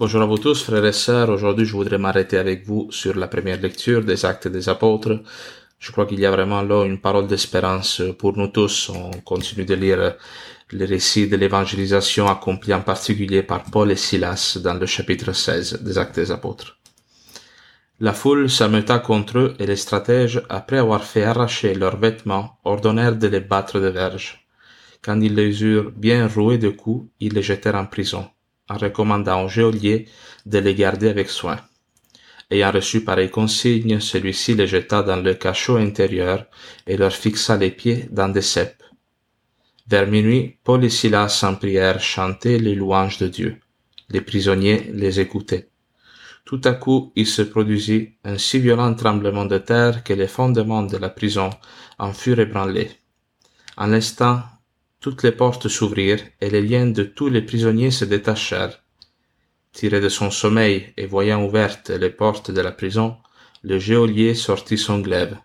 Bonjour à vous tous, frères et sœurs. Aujourd'hui, je voudrais m'arrêter avec vous sur la première lecture des Actes des Apôtres. Je crois qu'il y a vraiment là une parole d'espérance pour nous tous. On continue de lire le récit de l'évangélisation accompli en particulier par Paul et Silas dans le chapitre 16 des Actes des Apôtres. La foule s'ameuta contre eux et les stratèges, après avoir fait arracher leurs vêtements, ordonnèrent de les battre de verges. Quand ils les eurent bien roués de coups, ils les jetèrent en prison en recommandant au geôlier de les garder avec soin. Ayant reçu pareille consigne, celui-ci les jeta dans le cachot intérieur et leur fixa les pieds dans des ceps. Vers minuit, Paul et Silas en prière chantaient les louanges de Dieu. Les prisonniers les écoutaient. Tout à coup, il se produisit un si violent tremblement de terre que les fondements de la prison en furent ébranlés. En l'instant, toutes les portes s'ouvrirent et les liens de tous les prisonniers se détachèrent. Tiré de son sommeil et voyant ouvertes les portes de la prison, le geôlier sortit son glaive.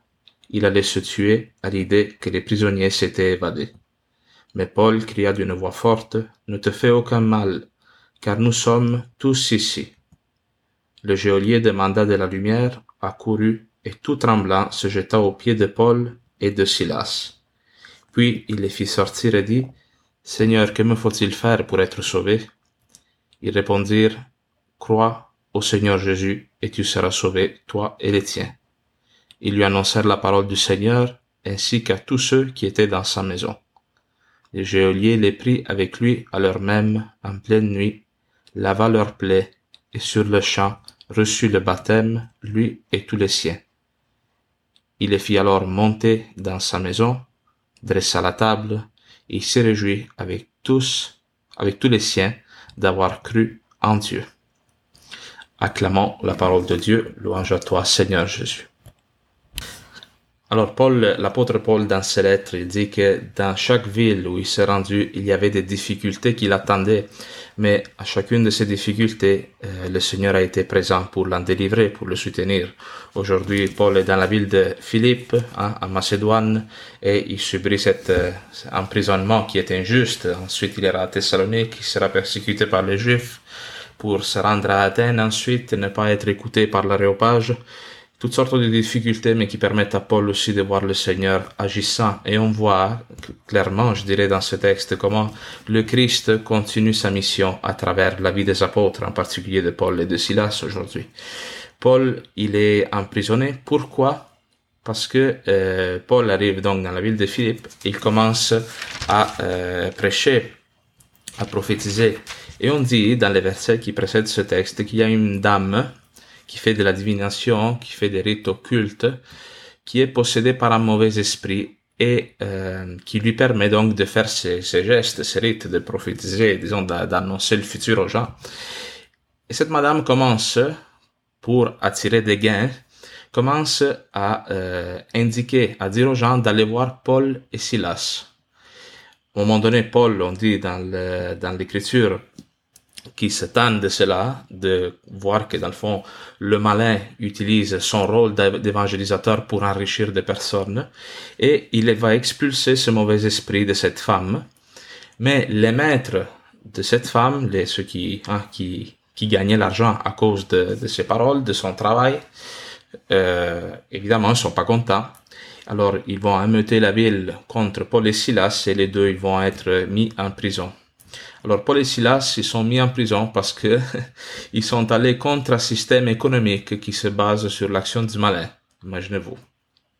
Il allait se tuer à l'idée que les prisonniers s'étaient évadés. Mais Paul cria d'une voix forte, Ne te fais aucun mal, car nous sommes tous ici. Le geôlier demanda de la lumière, accourut, et tout tremblant se jeta aux pieds de Paul et de Silas. Puis il les fit sortir et dit, Seigneur, que me faut-il faire pour être sauvé? Ils répondirent, Crois au Seigneur Jésus, et tu seras sauvé, toi et les tiens. Ils lui annoncèrent la parole du Seigneur, ainsi qu'à tous ceux qui étaient dans sa maison. Le geôlier les prit avec lui à l'heure même, en pleine nuit, lava leurs plaies, et sur le champ reçut le baptême, lui et tous les siens. Il les fit alors monter dans sa maison, dressa la table, et se réjouit avec tous, avec tous les siens, d'avoir cru en Dieu. Acclamons la parole de Dieu, louange à toi Seigneur Jésus. Alors Paul, l'apôtre Paul dans ses lettres, il dit que dans chaque ville où il s'est rendu, il y avait des difficultés qui l'attendaient, mais à chacune de ces difficultés, euh, le Seigneur a été présent pour l'en délivrer, pour le soutenir. Aujourd'hui, Paul est dans la ville de Philippe, hein, en Macédoine, et il subit cet euh, emprisonnement qui est injuste. Ensuite, il ira à Thessalonique, il sera persécuté par les Juifs pour se rendre à Athènes ensuite, ne pas être écouté par l'aréopage toutes sortes de difficultés, mais qui permettent à Paul aussi de voir le Seigneur agissant. Et on voit clairement, je dirais, dans ce texte, comment le Christ continue sa mission à travers la vie des apôtres, en particulier de Paul et de Silas aujourd'hui. Paul, il est emprisonné. Pourquoi? Parce que euh, Paul arrive donc dans la ville de Philippe, il commence à euh, prêcher, à prophétiser. Et on dit dans les versets qui précèdent ce texte qu'il y a une dame qui fait de la divination, qui fait des rites occultes, qui est possédé par un mauvais esprit et euh, qui lui permet donc de faire ces, ces gestes, ces rites, de prophétiser, disons, d'annoncer le futur aux gens. Et cette madame commence, pour attirer des gains, commence à euh, indiquer, à dire aux gens d'aller voir Paul et Silas. Un moment donné, Paul, on dit dans l'écriture, qui s'étonnent de cela, de voir que dans le fond, le malin utilise son rôle d'évangélisateur pour enrichir des personnes, et il va expulser ce mauvais esprit de cette femme. Mais les maîtres de cette femme, les, ceux qui, hein, qui, qui gagnaient l'argent à cause de, de ses paroles, de son travail, euh, évidemment, ne sont pas contents. Alors, ils vont ameuter la ville contre Paul et Silas et les deux, ils vont être mis en prison. Alors Paul et Silas, ils sont mis en prison parce que ils sont allés contre un système économique qui se base sur l'action du malin. Imaginez-vous.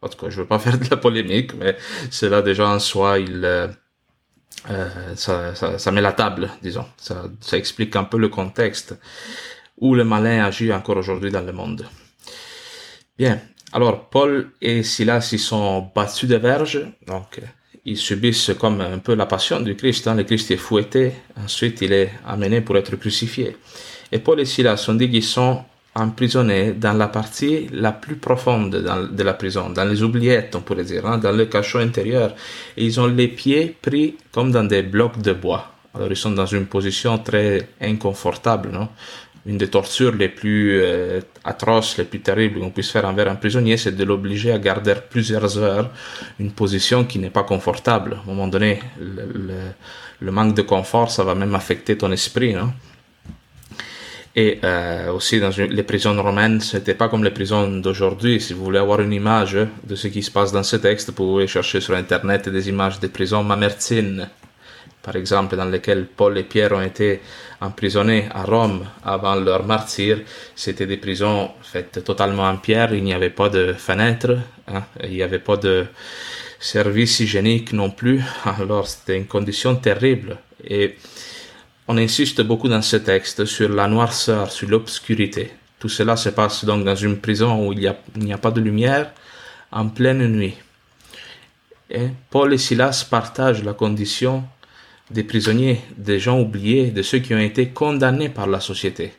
En tout cas, je veux pas faire de la polémique, mais cela déjà en soi, il, euh, euh, ça, met la table, disons. Ça, ça explique un peu le contexte où le malin agit encore aujourd'hui dans le monde. Bien. Alors, Paul et Silas, ils sont battus de verge, donc ils subissent comme un peu la passion du Christ. Hein. Le Christ est fouetté, ensuite il est amené pour être crucifié. Et Paul et Silas ont dit qu'ils sont emprisonnés dans la partie la plus profonde de la prison, dans les oubliettes, on pourrait dire, hein, dans le cachot intérieur. Et ils ont les pieds pris comme dans des blocs de bois. Alors ils sont dans une position très inconfortable, non? Une des tortures les plus euh, atroces, les plus terribles qu'on puisse faire envers un prisonnier, c'est de l'obliger à garder plusieurs heures une position qui n'est pas confortable. À un moment donné, le, manque de confort, ça va même affecter ton esprit, non et euh, aussi dans les prisons romaines, c'était pas comme les prisons d'aujourd'hui. Si vous voulez avoir une image de ce qui se passe dans ce texte, vous pouvez chercher sur internet des images des prisons mamertines, par exemple, dans lesquelles Paul et Pierre ont été emprisonnés à Rome avant leur martyr. C'était des prisons faites totalement en pierre. Il n'y avait pas de fenêtres, hein, il n'y avait pas de service hygiénique non plus. Alors c'était une condition terrible. Et on insiste beaucoup dans ce texte sur la noirceur, sur l'obscurité. Tout cela se passe donc dans une prison où il n'y a, pas de lumière, en pleine nuit. Et Paul et Silas partagent la condition des prisonniers, des gens oubliés, de ceux qui ont été condamnés par la société.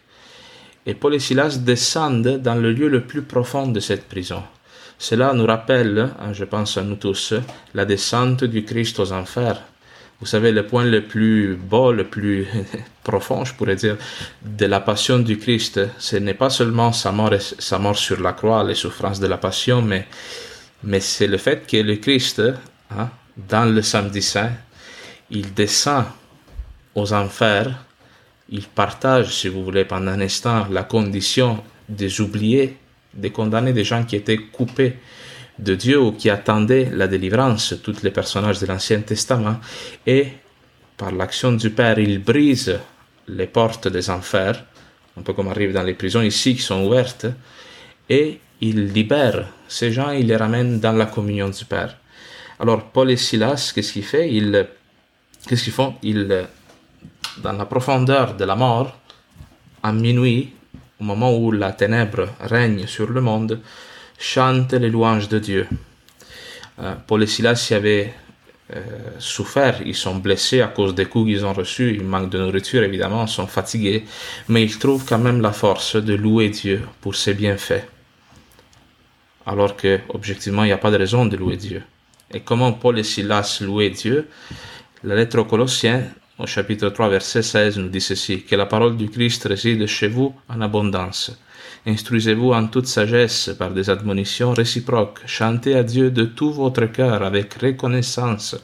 Et Paul et Silas descendent dans le lieu le plus profond de cette prison. Cela nous rappelle, hein, je pense à nous tous, la descente du Christ aux enfers, vous savez, le point le plus beau, le plus profond, je pourrais dire, de la passion du Christ, ce n'est pas seulement sa mort, sa mort sur la croix, les souffrances de la passion, mais, mais c'est le fait que le Christ, hein, dans le samedi saint, il descend aux enfers, il partage, si vous voulez, pendant un instant, la condition des oubliés, des condamnés, des gens qui étaient coupés de Dieu ou qui attendait la délivrance, tous les personnages de l'Ancien Testament, et par l'action du Père, il brise les portes des enfers, un peu comme arrive dans les prisons ici qui sont ouvertes, et il libère ces gens, il les ramène dans la communion du Père. Alors Paul et Silas, qu'est-ce qu'ils font ils, Qu'est-ce qu'ils font? Ils, dans la profondeur de la mort, à minuit, au moment où la ténèbre règne sur le monde, chante les louanges de Dieu. Euh, Paul et Silas y avaient euh, souffert, ils sont blessés à cause des coups qu'ils ont reçus, ils manquent de nourriture évidemment, ils sont fatigués, mais ils trouvent quand même la force de louer Dieu pour ses bienfaits. Alors que, objectivement, il n'y a pas de raison de louer Dieu. Et comment Paul et Silas louaient Dieu? La lettre aux Colossiens, au chapitre 3, verset 16, nous dit ceci, que la parole du Christ réside chez vous en abondance Instruisez-vous en toute sagesse par des admonitions réciproques. Chantez à Dieu de tout votre cœur avec reconnaissance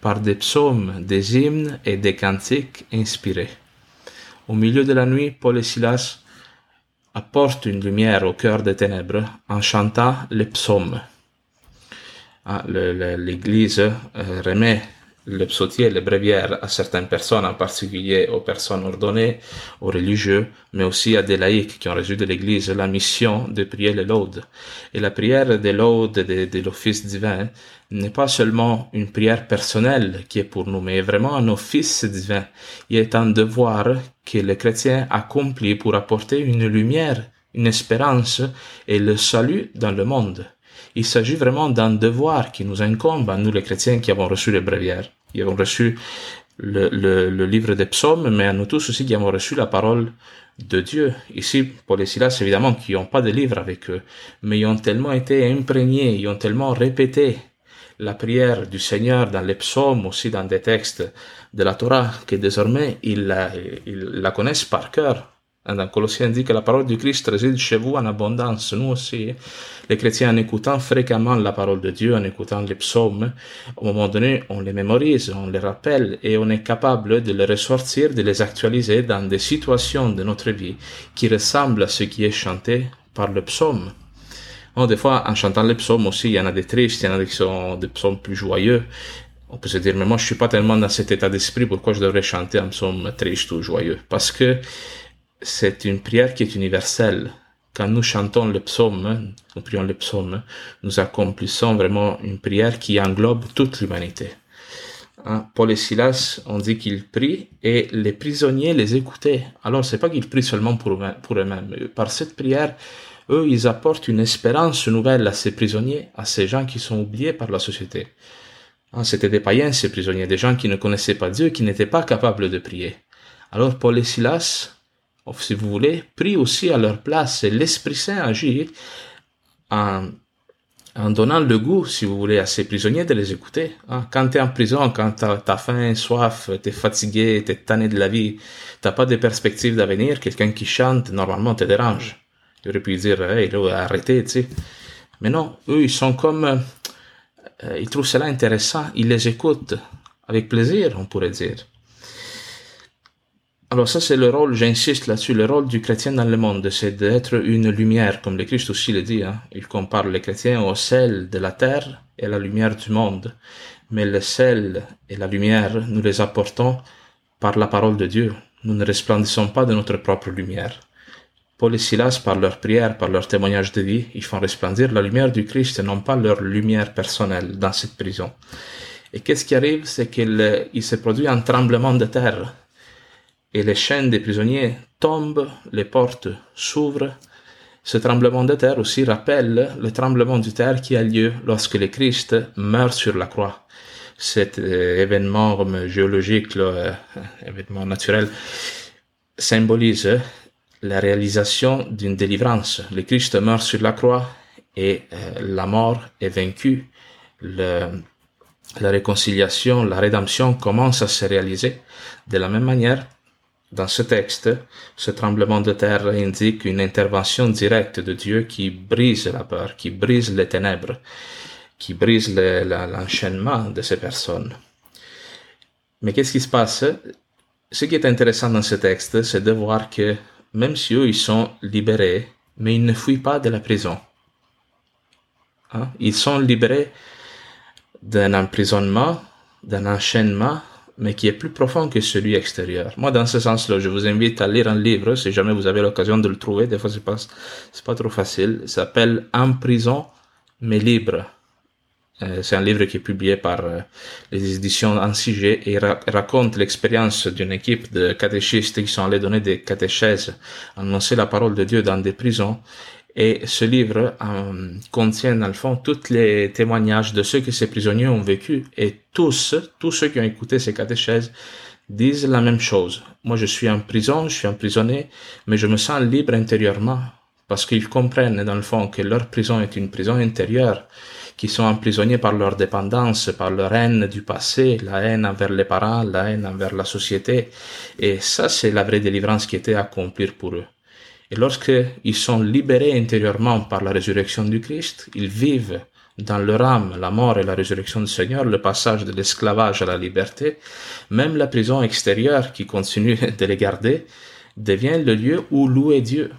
par des psaumes, des hymnes et des cantiques inspirés. Au milieu de la nuit, Paul et Silas apportent une lumière au cœur des ténèbres en chantant les psaumes. Ah, L'Église euh, remet le psautier, les bréviaires à certaines personnes, en particulier aux personnes ordonnées, aux religieux, mais aussi à des laïcs qui ont reçu de l'Église la mission de prier les laudes. Et la prière des laudes de, de l'office divin n'est pas seulement une prière personnelle qui est pour nous, mais vraiment un office divin. Il est un devoir que les chrétiens accomplissent pour apporter une lumière, une espérance et le salut dans le monde. Il s'agit vraiment d'un devoir qui nous incombe à nous les chrétiens qui avons reçu les bréviaires, qui avons reçu le, livre des psaumes, mais à nous tous aussi qui avons reçu la parole de Dieu. Ici, pour les Silas, évidemment, qui n'ont pas de livre avec eux, mais ils ont tellement été imprégnés, ils ont tellement répété la prière du Seigneur dans les psaumes, aussi dans des textes de la Torah, que désormais ils la connaissent par cœur. Dans Colossiens dit que la parole du Christ réside chez vous en abondance. Nous aussi, les chrétiens, en écoutant fréquemment la parole de Dieu, en écoutant les psaumes, au moment donné, on les mémorise, on les rappelle et on est capable de les ressortir, de les actualiser dans des situations de notre vie qui ressemblent à ce qui est chanté par le psaume. des fois, en chantant les psaumes aussi, il y en a des tristes, il y en a qui sont des psaumes plus joyeux. On peut se dire, mais moi, je suis pas tellement dans cet état d'esprit, pourquoi je devrais chanter un psaume triste ou joyeux? Parce que c'est une prière qui est universelle. Quand nous chantons le psaume, nous prions le psaume, nous accomplissons vraiment une prière qui englobe toute l'humanité. Hein, Paul et Silas ont dit qu'ils prient et les prisonniers les écoutaient. Alors c'est pas qu'ils prient seulement pour, eux-mêmes. Par cette prière, eux, ils apportent une espérance nouvelle à ces prisonniers, à ces gens qui sont oubliés par la société. Ah, C'était des païens, ces prisonniers, des gens qui ne connaissaient pas Dieu, qui n'étaient pas capables de prier. Alors Paul et Silas, si vous voulez, prient aussi à leur place l'Esprit Saint agit en, en donnant le goût, si vous voulez, à ces prisonniers de les écouter. Ah, quand tu es en prison, quand tu as, faim, soif, tu es fatigué, tu es tanné de la vie, t'as pas de perspective d'avenir, quelqu'un qui chante, normalement, te dérange. Tu aurais pu dire, hey, arrêtez, tu sais. Mais non, eux, ils sont comme, euh, ils trouvent cela intéressant, ils les écoutent avec plaisir, on pourrait dire. Alors ça, c'est le rôle, j'insiste là-dessus, le rôle du chrétien dans le monde, c'est d'être une lumière, comme le Christ aussi le dit. Hein. Il compare les chrétiens au sel de la terre et la lumière du monde. Mais le sel et la lumière, nous les apportons par la parole de Dieu. Nous ne resplendissons pas de notre propre lumière. Paul et Silas, par leur prière, par leur témoignage de vie, ils font resplendir la lumière du Christ et non pas leur lumière personnelle dans cette prison. Et qu'est-ce qui arrive, c'est qu'il il se produit un tremblement de terre. Et les chaînes des prisonniers tombent, les portes s'ouvrent. Ce tremblement de terre aussi rappelle le tremblement de terre qui a lieu lorsque le Christ meurt sur la croix. Cet euh, événement géologique, là, euh, événement naturel, symbolise la réalisation d'une délivrance. Le Christ meurt sur la croix et euh, la mort est vaincue. La réconciliation, la rédemption commence à se réaliser. De la même manière, dans ce texte, ce tremblement de terre indique une intervention directe de Dieu qui brise la peur, qui brise les ténèbres, qui brise l'enchaînement de ces personnes. Mais qu'est-ce qui se passe? Ce qui est intéressant dans ce texte, c'est de voir que même si eux, ils sont libérés, mais ils ne fuient pas de la prison. Hein? Ils sont libérés d'un emprisonnement, d'un enchaînement, mais qui est plus profond que celui extérieur. Moi, dans ce sens-là, je vous invite à lire un livre, si jamais vous avez l'occasion de le trouver, des fois c'est pas, c'est pas trop facile, il s'appelle En prison, mais libre. Euh, c'est un livre qui est publié par euh, les éditions Ansigé et raconte l'expérience d'une équipe de catéchistes qui sont allés donner des catéchèses, annoncer la parole de Dieu dans des prisons. Et ce livre euh, contient, dans le fond, tous les témoignages de ceux que ces prisonniers ont vécu. Et tous, tous ceux qui ont écouté ces catéchèses disent la même chose. Moi, je suis en prison, je suis emprisonné, mais je me sens libre intérieurement parce qu'ils comprennent, dans le fond, que leur prison est une prison intérieure qui sont emprisonnés par leur dépendance, par leur haine du passé, la haine envers les parents, la haine envers la société. Et ça, c'est la vraie délivrance qui était à accomplir pour eux. Et lorsqu'ils sont libérés intérieurement par la résurrection du Christ, ils vivent dans leur âme la mort et la résurrection du Seigneur, le passage de l'esclavage à la liberté, même la prison extérieure qui continue de les garder, devient le lieu où louer Dieu.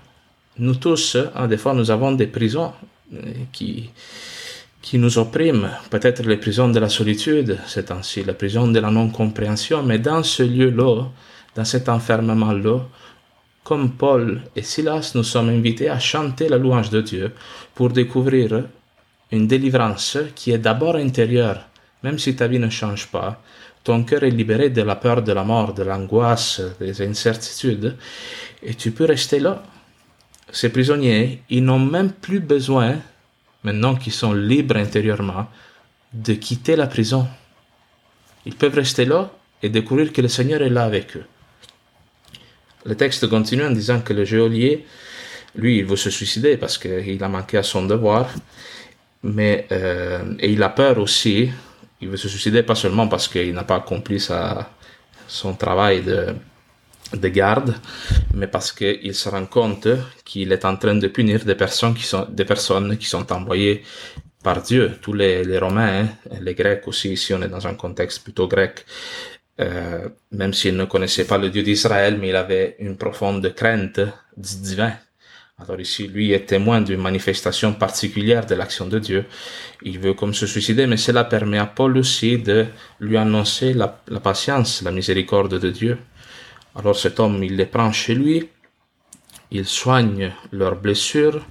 Nous tous, hein, des fois, nous avons des prisons euh, qui, qui nous oppriment, peut-être les prisons de la solitude, c'est ainsi, la prison de la non-compréhension, mais dans ce lieu-là, dans cet enfermement-là, comme Paul et Silas, nous sommes invités à chanter la louange de Dieu pour découvrir une délivrance qui est d'abord intérieure, même si ta vie ne change pas. Ton cœur est libéré de la peur de la mort, de l'angoisse, des incertitudes, et tu peux rester là. Ces prisonniers, ils n'ont même plus besoin maintenant qu'ils sont libres intérieurement, de quitter la prison. Ils peuvent rester là et découvrir que le Seigneur est là avec eux. Le texte continue en disant que le geôlier, lui, il veut se suicider parce qu'il a manqué à son devoir, mais euh, et il a peur aussi. Il veut se suicider pas seulement parce qu'il n'a pas accompli sa, son travail de, de garde, mais parce qu'il se rend compte qu'il est en train de punir des personnes qui sont, des personnes qui sont envoyées par Dieu. Tous les, les Romains, hein, les Grecs aussi, ici on est dans un contexte plutôt grec, euh, même s'il ne connaissait pas le Dieu d'Israël, mais il avait une profonde crainte du divin. Alors ici, lui est témoin d'une manifestation particulière de l'action de Dieu. Il veut comme se suicider, mais cela permet à Paul aussi de lui annoncer la, patience, la miséricorde de Dieu. Alors cet homme, il les prend chez lui, il soigne leurs blessures,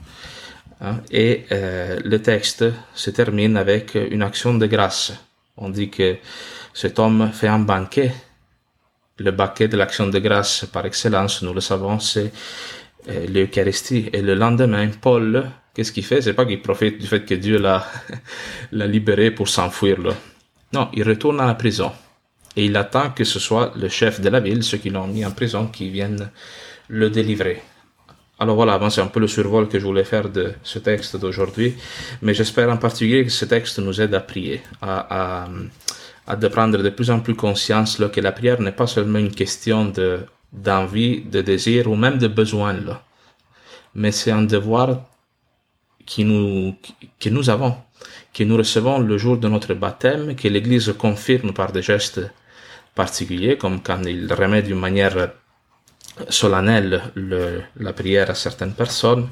hein, et euh, le texte se termine avec une action de grâce. On dit que cet homme fait un banquet. Le banquet de l'action de grâce par excellence, nous le savons, c'est euh, l'Eucharistie. Et le lendemain, Paul, qu'est-ce qu'il fait? C'est pas qu'il profite du fait que Dieu l'a, libéré pour s'enfuir là. Non, il retourne à la prison. Et il attend que ce soit le chef de la ville, ceux qui l'ont mis en prison, qui viennent le délivrer. Alors voilà, c'est un peu le survol que je voulais faire de ce texte d'aujourd'hui, mais j'espère en particulier que ce texte nous aide à prier, à, de prendre de plus en plus conscience que la prière n'est pas seulement une question de d'envie, de désir ou même de besoin mais c'est un devoir qui nous que nous avons, que nous recevons le jour de notre baptême, que l'Église confirme par des gestes particuliers, comme quand il remet d'une manière solennelle le, la prière à certaines personnes.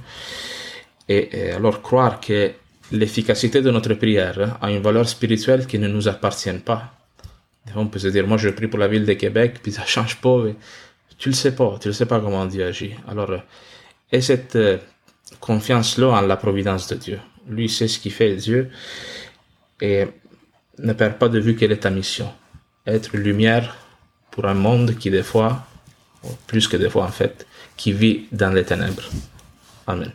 Et, alors croire que l'efficacité de notre prière a une valeur spirituelle qui ne nous appartient pas. On peut se dire, moi je prie pour la ville de Québec, puis ça change pas. Tu le sais pas, tu le sais pas comment Dieu agit. Alors, et cette euh, confiance-là en la providence de Dieu. Lui sait ce qu'il fait, Dieu, et ne perd pas de vue quelle est ta mission. Être lumière pour un monde qui des fois plus que des fois en fait, qui vit dans les ténèbres. Amen.